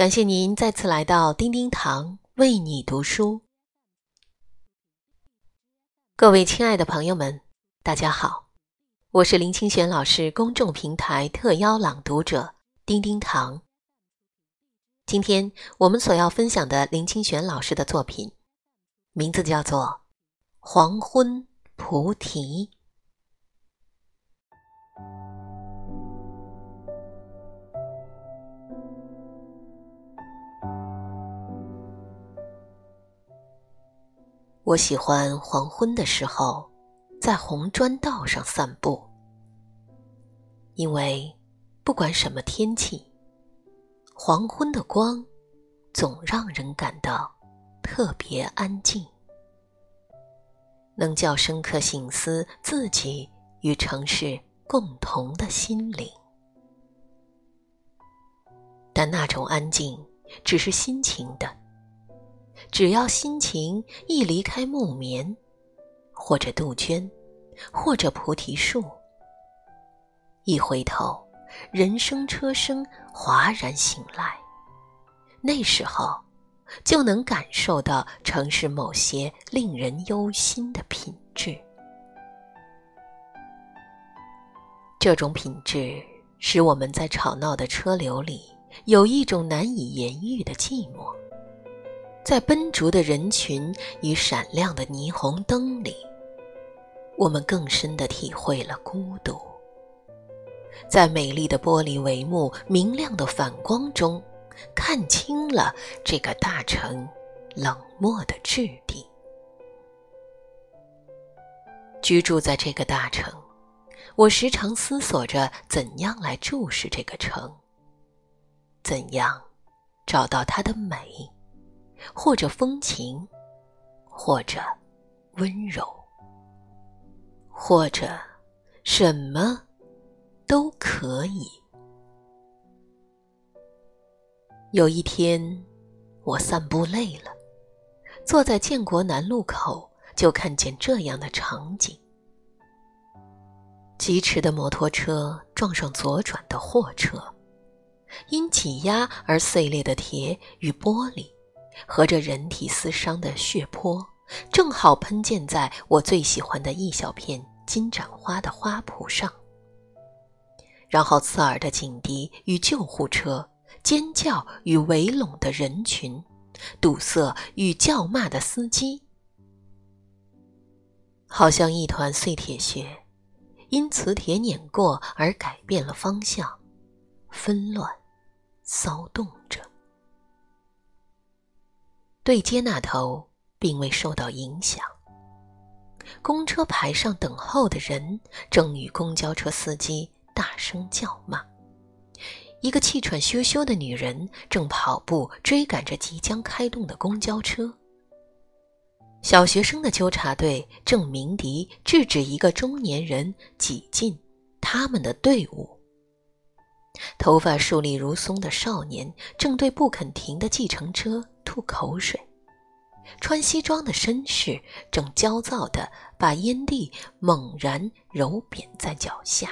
感谢您再次来到叮叮堂为你读书。各位亲爱的朋友们，大家好，我是林清玄老师公众平台特邀朗读者叮叮堂。今天我们所要分享的林清玄老师的作品，名字叫做《黄昏菩提》。我喜欢黄昏的时候，在红砖道上散步，因为不管什么天气，黄昏的光总让人感到特别安静，能叫深刻醒思自己与城市共同的心灵。但那种安静只是心情的。只要心情一离开木棉，或者杜鹃，或者菩提树，一回头，人声车声哗然醒来，那时候就能感受到城市某些令人忧心的品质。这种品质使我们在吵闹的车流里有一种难以言喻的寂寞。在奔逐的人群与闪亮的霓虹灯里，我们更深地体会了孤独。在美丽的玻璃帷幕、明亮的反光中，看清了这个大城冷漠的质地。居住在这个大城，我时常思索着怎样来注视这个城，怎样找到它的美。或者风情，或者温柔，或者什么都可以。有一天，我散步累了，坐在建国南路口，就看见这样的场景：疾驰的摩托车撞上左转的货车，因挤压而碎裂的铁与玻璃。和着人体撕伤的血泊，正好喷溅在我最喜欢的一小片金盏花的花圃上。然后刺耳的警笛与救护车，尖叫与围拢的人群，堵塞与叫骂的司机，好像一团碎铁屑，因磁铁碾过而改变了方向，纷乱，骚动。对街那头并未受到影响。公车牌上等候的人正与公交车司机大声叫骂。一个气喘吁吁的女人正跑步追赶着即将开动的公交车。小学生的纠察队正鸣笛制止一个中年人挤进他们的队伍。头发竖立如松的少年正对不肯停的计程车。吐口水，穿西装的绅士正焦躁地把烟蒂猛然揉扁在脚下。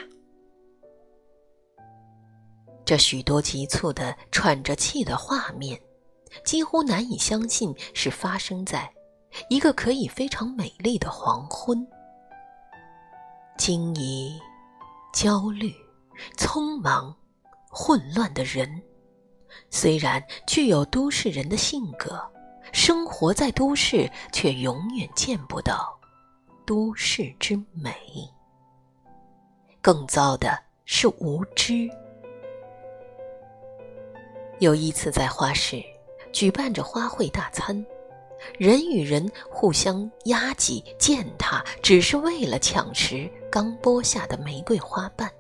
这许多急促的喘着气的画面，几乎难以相信是发生在一个可以非常美丽的黄昏。惊疑、焦虑、匆忙、混乱的人。虽然具有都市人的性格，生活在都市，却永远见不到都市之美。更糟的是无知。有一次在花市举办着花卉大餐，人与人互相压挤践踏，只是为了抢食刚剥下的玫瑰花瓣，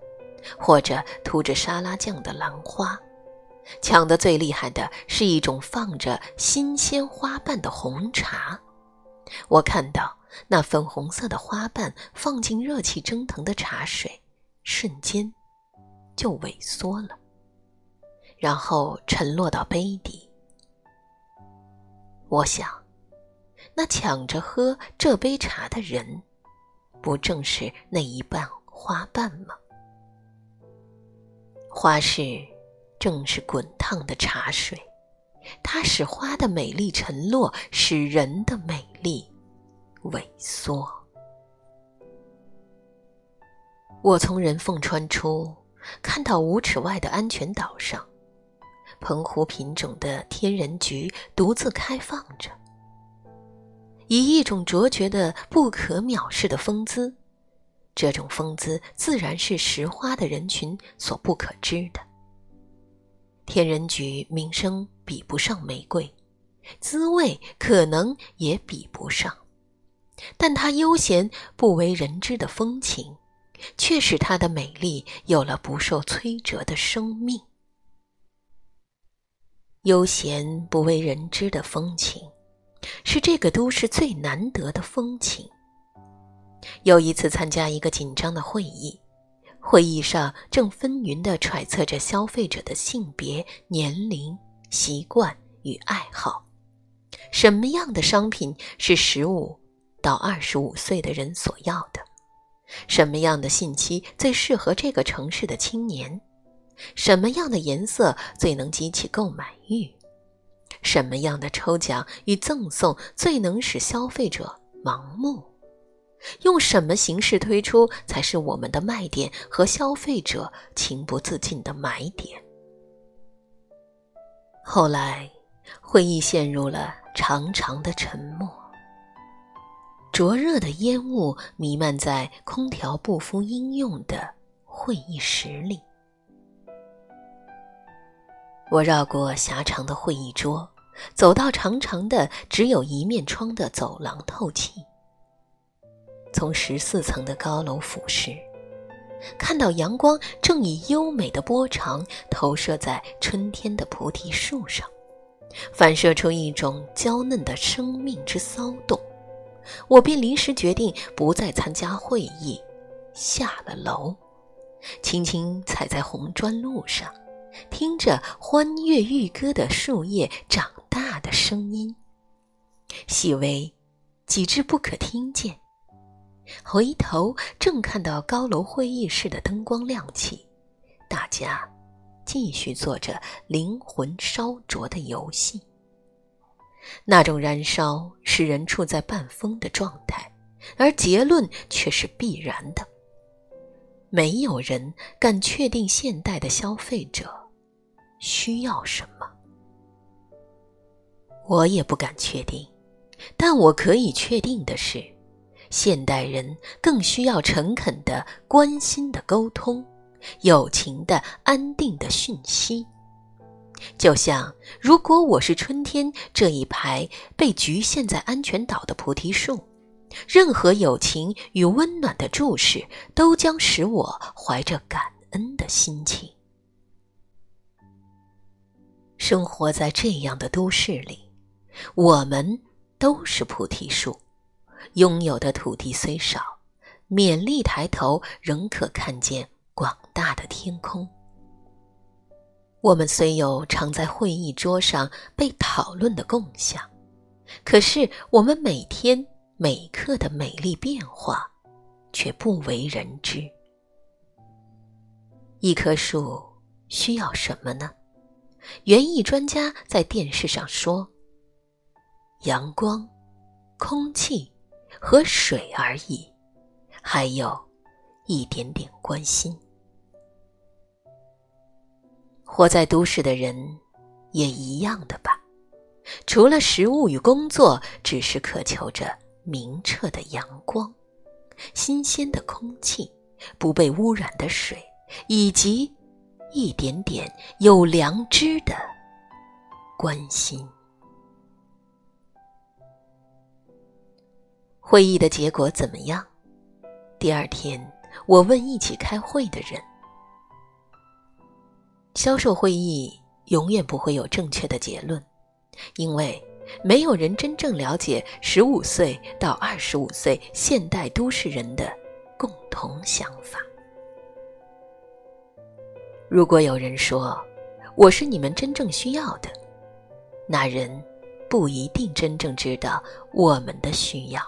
或者涂着沙拉酱的兰花。抢得最厉害的是一种放着新鲜花瓣的红茶。我看到那粉红色的花瓣放进热气蒸腾的茶水，瞬间就萎缩了，然后沉落到杯底。我想，那抢着喝这杯茶的人，不正是那一半花瓣吗？花是。正是滚烫的茶水，它使花的美丽沉落，使人的美丽萎缩。我从人缝穿出，看到五尺外的安全岛上，澎湖品种的天人菊独自开放着，以一种卓绝的、不可藐视的风姿。这种风姿自然是拾花的人群所不可知的。天人菊名声比不上玫瑰，滋味可能也比不上，但它悠闲不为人知的风情。却使它的美丽有了不受摧折的生命。悠闲不为人知的风情，是这个都市最难得的风情。有一次参加一个紧张的会议，会议上正纷纭地揣测着消费者的性别、年龄、习惯与爱好，什么样的商品是十五到二十五岁的人所要的？什么样的信息最适合这个城市的青年？什么样的颜色最能激起购买欲？什么样的抽奖与赠送最能使消费者盲目？用什么形式推出才是我们的卖点和消费者情不自禁的买点？后来，会议陷入了长长的沉默。灼热的烟雾弥漫在空调不敷应用的会议室里。我绕过狭长的会议桌，走到长长的只有一面窗的走廊透气。从十四层的高楼俯视，看到阳光正以优美的波长投射在春天的菩提树上，反射出一种娇嫩的生命之骚动。我便临时决定不再参加会议，下了楼，轻轻踩在红砖路上，听着欢悦欲歌的树叶长大的声音，细微，几至不可听见。回头正看到高楼会议室的灯光亮起，大家继续做着灵魂烧灼的游戏。那种燃烧使人处在半疯的状态，而结论却是必然的。没有人敢确定现代的消费者需要什么，我也不敢确定。但我可以确定的是，现代人更需要诚恳的、关心的沟通，友情的、安定的讯息。就像，如果我是春天这一排被局限在安全岛的菩提树，任何友情与温暖的注视都将使我怀着感恩的心情。生活在这样的都市里，我们都是菩提树，拥有的土地虽少，勉力抬头，仍可看见广大的天空。我们虽有常在会议桌上被讨论的共享，可是我们每天每刻的美丽变化，却不为人知。一棵树需要什么呢？园艺专家在电视上说：“阳光、空气和水而已，还有一点点关心。”活在都市的人，也一样的吧。除了食物与工作，只是渴求着明澈的阳光、新鲜的空气、不被污染的水，以及一点点有良知的关心。会议的结果怎么样？第二天，我问一起开会的人。销售会议永远不会有正确的结论，因为没有人真正了解十五岁到二十五岁现代都市人的共同想法。如果有人说我是你们真正需要的，那人不一定真正知道我们的需要。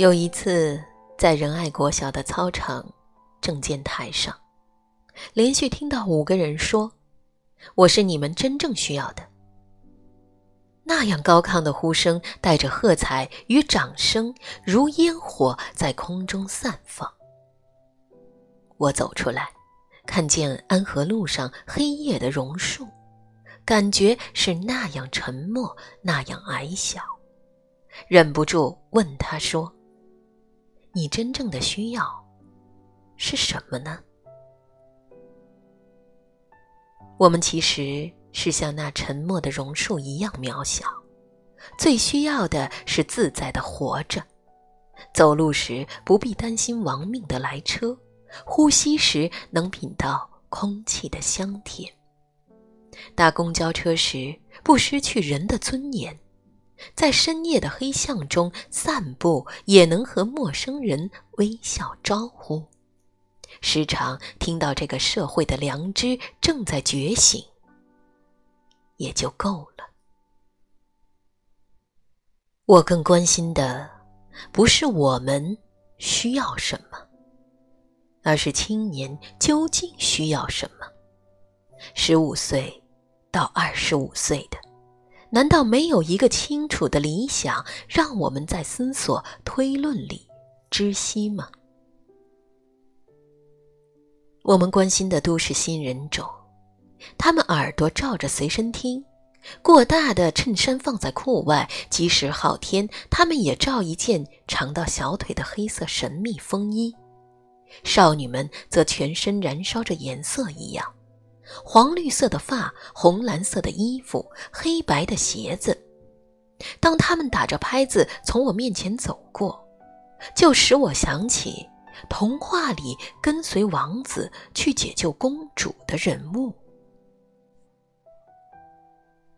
有一次，在仁爱国小的操场证件台上。连续听到五个人说：“我是你们真正需要的。那样高亢的呼声，带着喝彩与掌声，如烟火在空中散放。我走出来，看见安和路上黑夜的榕树，感觉是那样沉默，那样矮小，忍不住问他说：“你真正的需要是什么呢？”我们其实是像那沉默的榕树一样渺小，最需要的是自在的活着，走路时不必担心亡命的来车，呼吸时能品到空气的香甜，搭公交车时不失去人的尊严，在深夜的黑巷中散步也能和陌生人微笑招呼。时常听到这个社会的良知正在觉醒，也就够了。我更关心的不是我们需要什么，而是青年究竟需要什么。十五岁到二十五岁的，难道没有一个清楚的理想，让我们在思索推论里知悉吗？我们关心的都是新人种，他们耳朵罩着随身听，过大的衬衫放在裤外，即使好天，他们也罩一件长到小腿的黑色神秘风衣。少女们则全身燃烧着颜色一样，黄绿色的发，红蓝色的衣服，黑白的鞋子。当他们打着拍子从我面前走过，就使我想起。童话里跟随王子去解救公主的人物，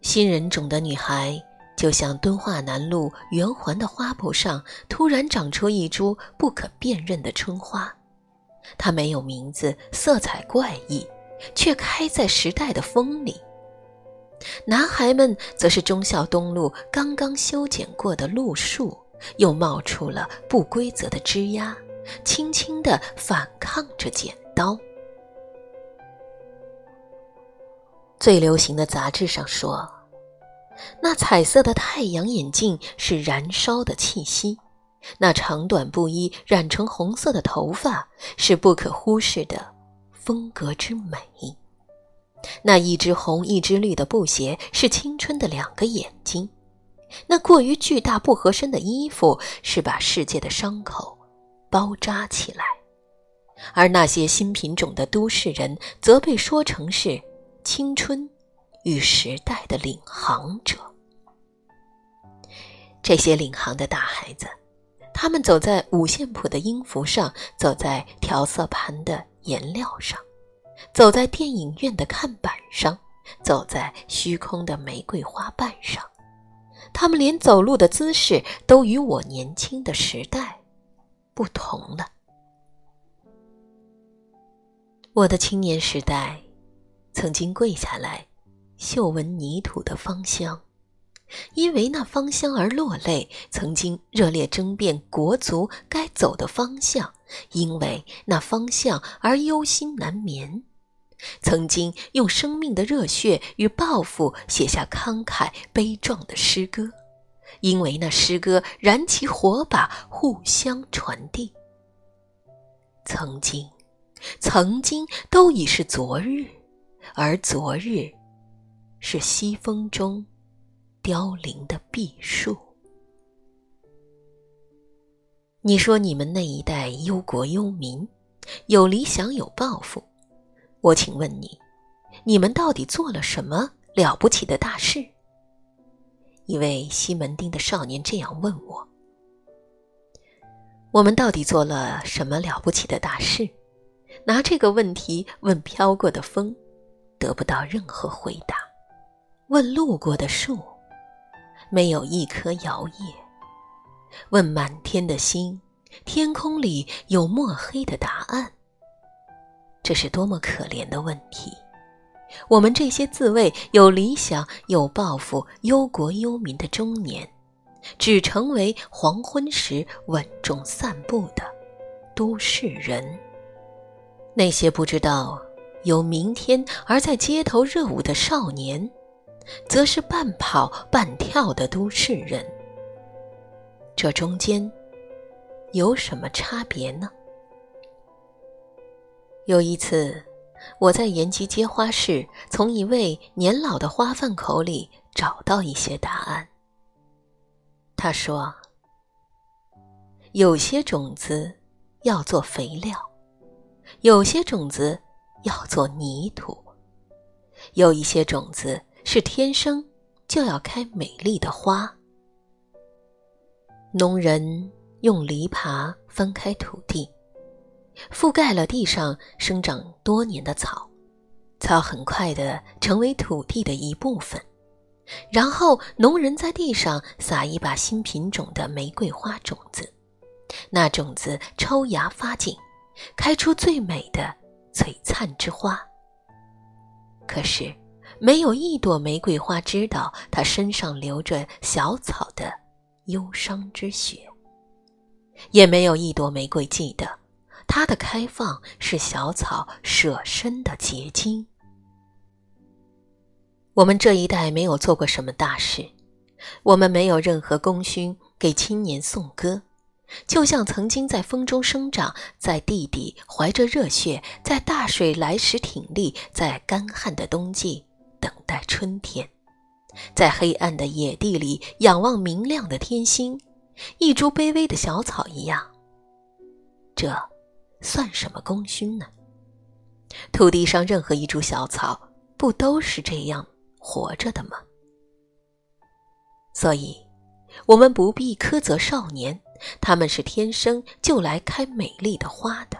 新人种的女孩就像敦化南路圆环的花圃上突然长出一株不可辨认的春花，它没有名字，色彩怪异，却开在时代的风里。男孩们则是忠孝东路刚刚修剪过的路树，又冒出了不规则的枝桠。轻轻地反抗着剪刀。最流行的杂志上说，那彩色的太阳眼镜是燃烧的气息，那长短不一、染成红色的头发是不可忽视的风格之美，那一只红一只绿的布鞋是青春的两个眼睛，那过于巨大不合身的衣服是把世界的伤口。包扎起来，而那些新品种的都市人则被说成是青春与时代的领航者。这些领航的大孩子，他们走在五线谱的音符上，走在调色盘的颜料上，走在电影院的看板上，走在虚空的玫瑰花瓣上。他们连走路的姿势都与我年轻的时代。不同了。我的青年时代，曾经跪下来，嗅闻泥土的芳香，因为那芳香而落泪；曾经热烈争辩国足该走的方向，因为那方向而忧心难眠；曾经用生命的热血与抱负写下慷慨悲壮的诗歌。因为那诗歌燃起火把，互相传递。曾经，曾经都已是昨日，而昨日，是西风中凋零的碧树。你说你们那一代忧国忧民，有理想有抱负，我请问你，你们到底做了什么了不起的大事？一位西门町的少年这样问我：“我们到底做了什么了不起的大事？”拿这个问题问飘过的风，得不到任何回答；问路过的树，没有一颗摇曳；问满天的星，天空里有墨黑的答案。这是多么可怜的问题！我们这些自谓有理想、有抱负、忧国忧民的中年，只成为黄昏时稳重散步的都市人。那些不知道有明天而在街头热舞的少年，则是半跑半跳的都市人。这中间有什么差别呢？有一次，我在延吉街花市从一位年老的花贩口里找到一些答案。他说：“有些种子要做肥料，有些种子要做泥土，有一些种子是天生就要开美丽的花。”农人用犁耙翻开土地，覆盖了地上生长多年的草，草很快的成为土地的一部分。然后，农人在地上撒一把新品种的玫瑰花种子，那种子抽芽发茎，开出最美的璀璨之花。可是，没有一朵玫瑰花知道它身上流着小草的。忧伤之血，也没有一朵玫瑰记得，它的开放是小草舍身的结晶。我们这一代没有做过什么大事，我们没有任何功勋给青年颂歌，就像曾经在风中生长，在地底怀着热血，在大水来时挺立，在干旱的冬季等待春天。在黑暗的野地里仰望明亮的天星，一株卑微的小草一样。这算什么功勋呢？土地上任何一株小草，不都是这样活着的吗？所以，我们不必苛责少年，他们是天生就来开美丽的花的。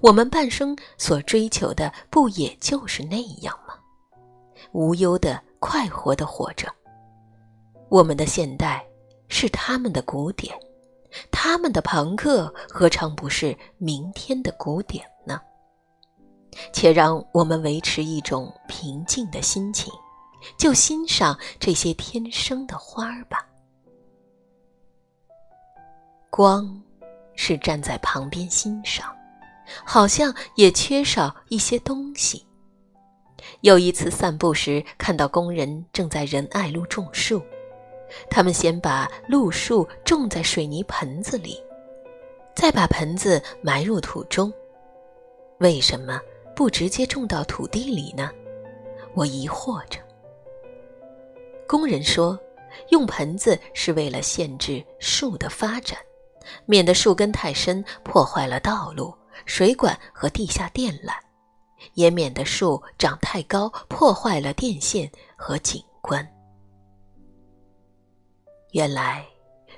我们半生所追求的，不也就是那样？无忧的。快活的活着。我们的现代是他们的古典，他们的朋克何尝不是明天的古典呢？且让我们维持一种平静的心情，就欣赏这些天生的花儿吧。光是站在旁边欣赏，好像也缺少一些东西。有一次散步时，看到工人正在仁爱路种树。他们先把路树种在水泥盆子里，再把盆子埋入土中。为什么不直接种到土地里呢？我疑惑着。工人说，用盆子是为了限制树的发展，免得树根太深破坏了道路、水管和地下电缆。也免得树长太高，破坏了电线和景观。原来，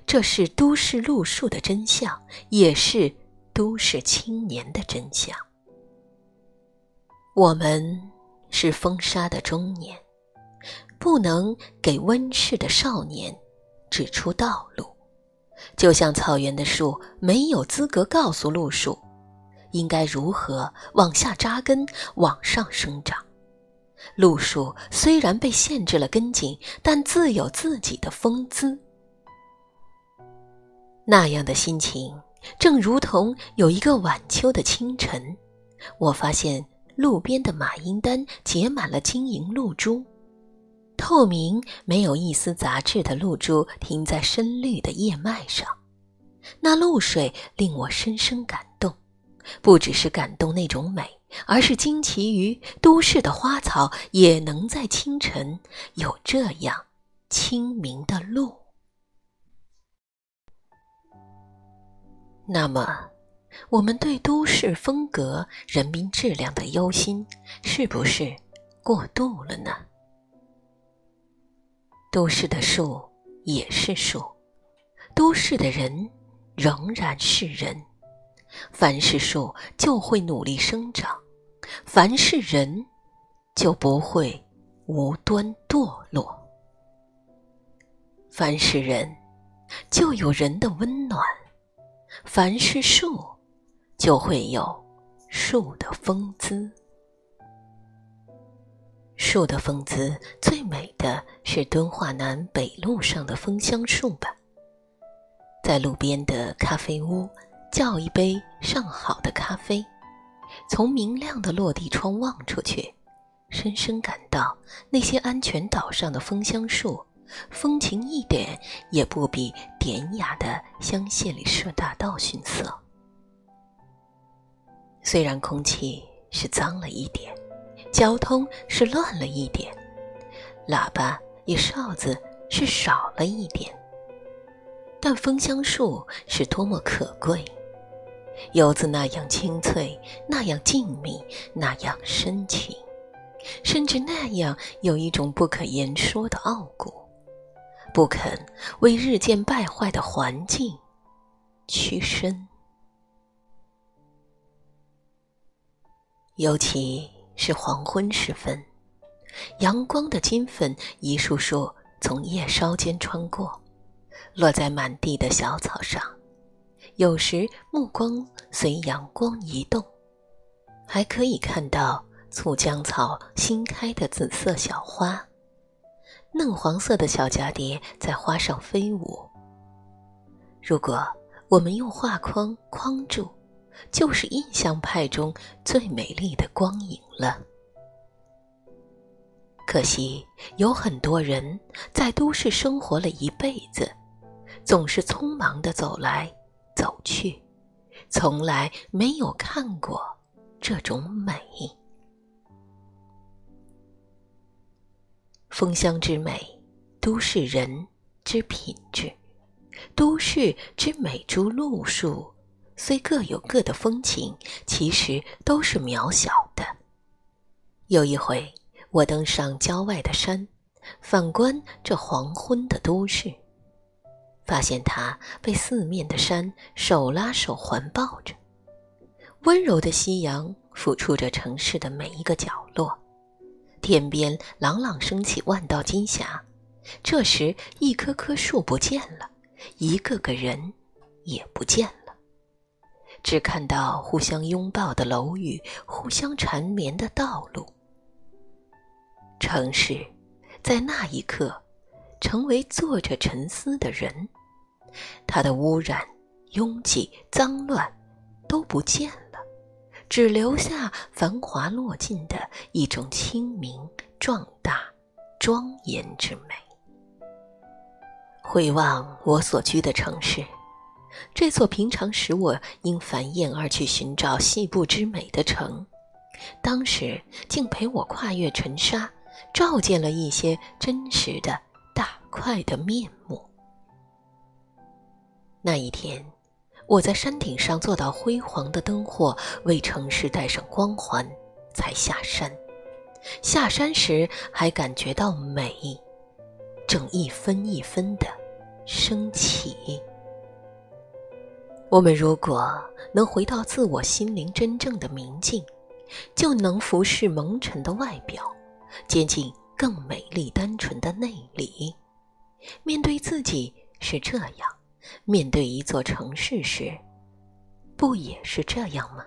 这是都市路树的真相，也是都市青年的真相。我们是风沙的中年，不能给温室的少年指出道路，就像草原的树没有资格告诉路树。应该如何往下扎根，往上生长？路树虽然被限制了根茎，但自有自己的风姿。那样的心情，正如同有一个晚秋的清晨，我发现路边的马缨丹结满了晶莹露珠，透明、没有一丝杂质的露珠停在深绿的叶脉上，那露水令我深深感动。不只是感动那种美，而是惊奇于都市的花草也能在清晨有这样清明的路。那么，我们对都市风格、人民质量的忧心，是不是过度了呢？都市的树也是树，都市的人仍然是人。凡是树就会努力生长，凡是人就不会无端堕落。凡是人就有人的温暖，凡是树就会有树的风姿。树的风姿最美的是敦化南北路上的枫香树吧，在路边的咖啡屋。叫一杯上好的咖啡，从明亮的落地窗望出去，深深感到那些安全岛上的枫香树，风情一点也不比典雅的香榭里舍大道逊色。虽然空气是脏了一点，交通是乱了一点，喇叭与哨子是少了一点，但枫香树是多么可贵！游子那样清脆，那样静谧，那样深情，甚至那样有一种不可言说的傲骨，不肯为日渐败坏的环境屈身。尤其是黄昏时分，阳光的金粉一束束从叶梢间穿过，落在满地的小草上。有时目光随阳光移动，还可以看到醋浆草新开的紫色小花，嫩黄色的小蛱蝶在花上飞舞。如果我们用画框框住。就是印象派中最美丽的光影了。可惜有很多人在都市生活了一辈子，总是匆忙的走来走去，从来没有看过这种美。风香之美，都市人之品质，都市之美诸路数。虽各有各的风情，其实都是渺小的。有一回，我登上郊外的山，反观这黄昏的都市，发现它被四面的山手拉手环抱着，温柔的夕阳抚触着城市的每一个角落，天边朗朗升起万道金霞。这时，一棵棵树不见了，一个个人也不见了。只看到互相拥抱的楼宇，互相缠绵的道路。城市，在那一刻，成为坐着沉思的人。它的污染、拥挤、脏乱都不见了，只留下繁华落尽的一种清明、壮大、庄严之美。回望我所居的城市。这座平常使我因繁艳而去寻找细部之美的城，当时竟陪我跨越尘沙，照见了一些真实的快的面目。那一天，我在山顶上做到辉煌的灯火为城市带上光环，才下山。下山时还感觉到美，正一分一分的升起。我们如果能回到自我心灵真正的明镜，就能俯视蒙尘的外表，接近更美丽单纯的内里。面对自己是这样，面对一座城市时，不也是这样吗？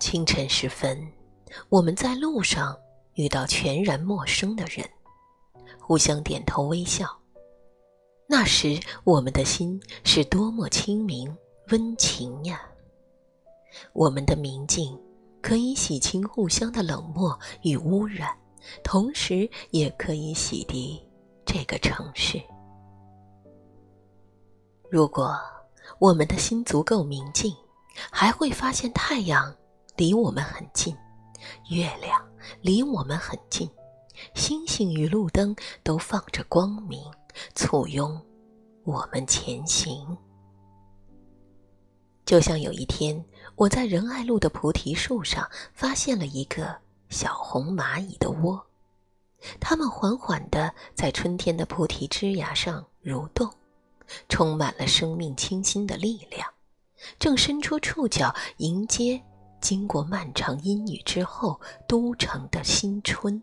清晨时分，我们在路上遇到全然陌生的人，互相点头微笑。那时，我们的心是多么清明温情呀！我们的明镜可以洗清互相的冷漠与污染，同时也可以洗涤这个城市。如果我们的心足够明净，还会发现太阳离我们很近，月亮离我们很近，星星与路灯都放着光明。簇拥我们前行，就像有一天我在仁爱路的菩提树上发现了一个小红蚂蚁的窝，它们缓缓地在春天的菩提枝芽上蠕动，充满了生命清新的力量，正伸出触角迎接经过漫长阴雨之后都城的新春。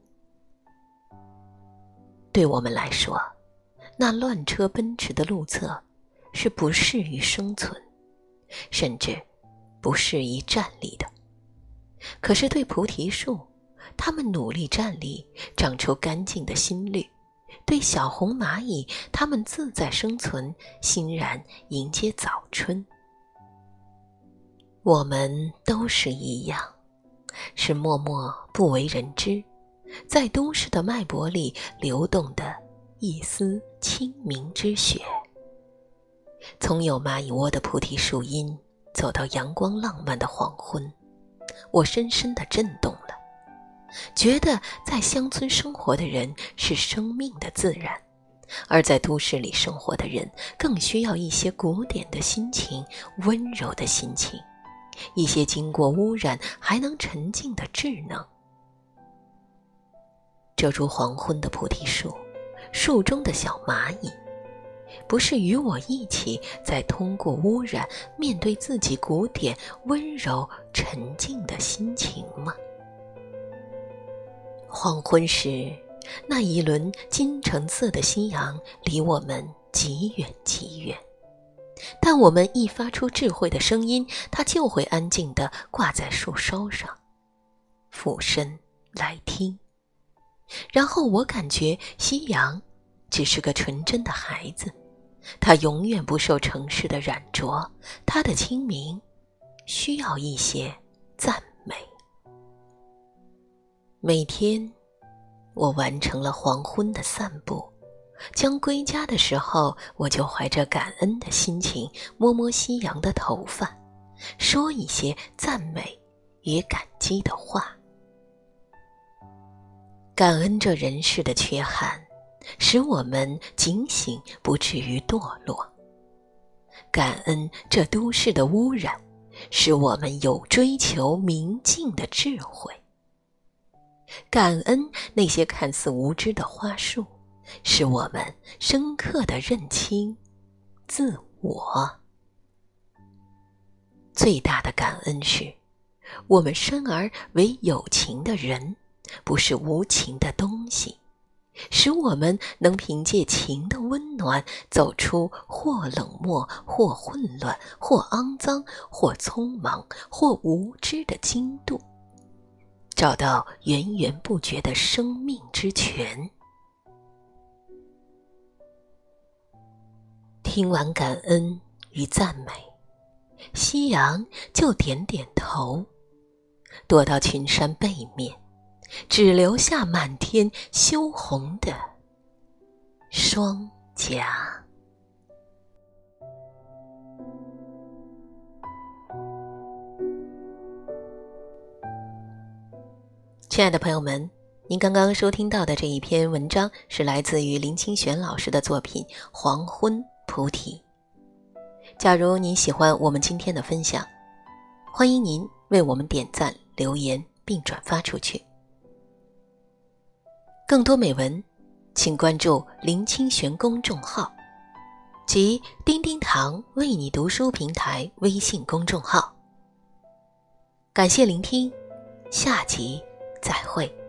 对我们来说。那乱车奔驰的路侧，是不适于生存，甚至不适宜站立的。可是对菩提树，它们努力站立，长出干净的心绿；对小红蚂蚁，它们自在生存，欣然迎接早春。我们都是一样，是默默不为人知，在都市的脉搏里流动的一丝清明之血。从有蚂蚁窝的菩提树荫走到阳光浪漫的黄昏，我深深的震动，觉得在乡村生活的人是生命的自然。而在都市里生活的人，更需要一些古典的心情、温柔的心情，一些经过污染还能沉静的智能。这株黄昏的菩提树，树中的小蚂蚁，不是与我一起在通过污染面对自己古典、温柔、沉静的心情吗？黄昏时。那一轮金橙色的夕阳离我们极远极远，但我们一发出智慧的声音，它就会安静地挂在树梢上，俯身来听。然后我感觉夕阳只是个纯真的孩子，他永远不受城市的染着，他的清明需要一些赞美。每天。我完成了黄昏的散步，将归家的时候，我就怀着感恩的心情摸摸夕阳的头发，说一些赞美与感激的话。感恩这人世的缺憾，使我们警醒，不至于堕落；感恩这都市的污染，使我们有追求明净的智慧。感恩那些看似无知的花束，使我们深刻的认清自我。最大的感恩是，我们生而为有情的人，不是无情的东西，使我们能凭借情的温暖，走出或冷漠、或混乱、或肮脏、或匆忙、或无知的经度。找到源源不绝的生命之泉。听完感恩与赞美，夕阳就点点头，躲到群山背面，只留下满天羞红的双颊。亲爱的朋友们，您刚刚收听到的这一篇文章是来自于林清玄老师的作品《黄昏菩提》。假如您喜欢我们今天的分享，欢迎您为我们点赞、留言并转发出去。更多美文，请关注林清玄公众号及叮叮堂为你读书平台微信公众号。感谢聆听，下集。再会。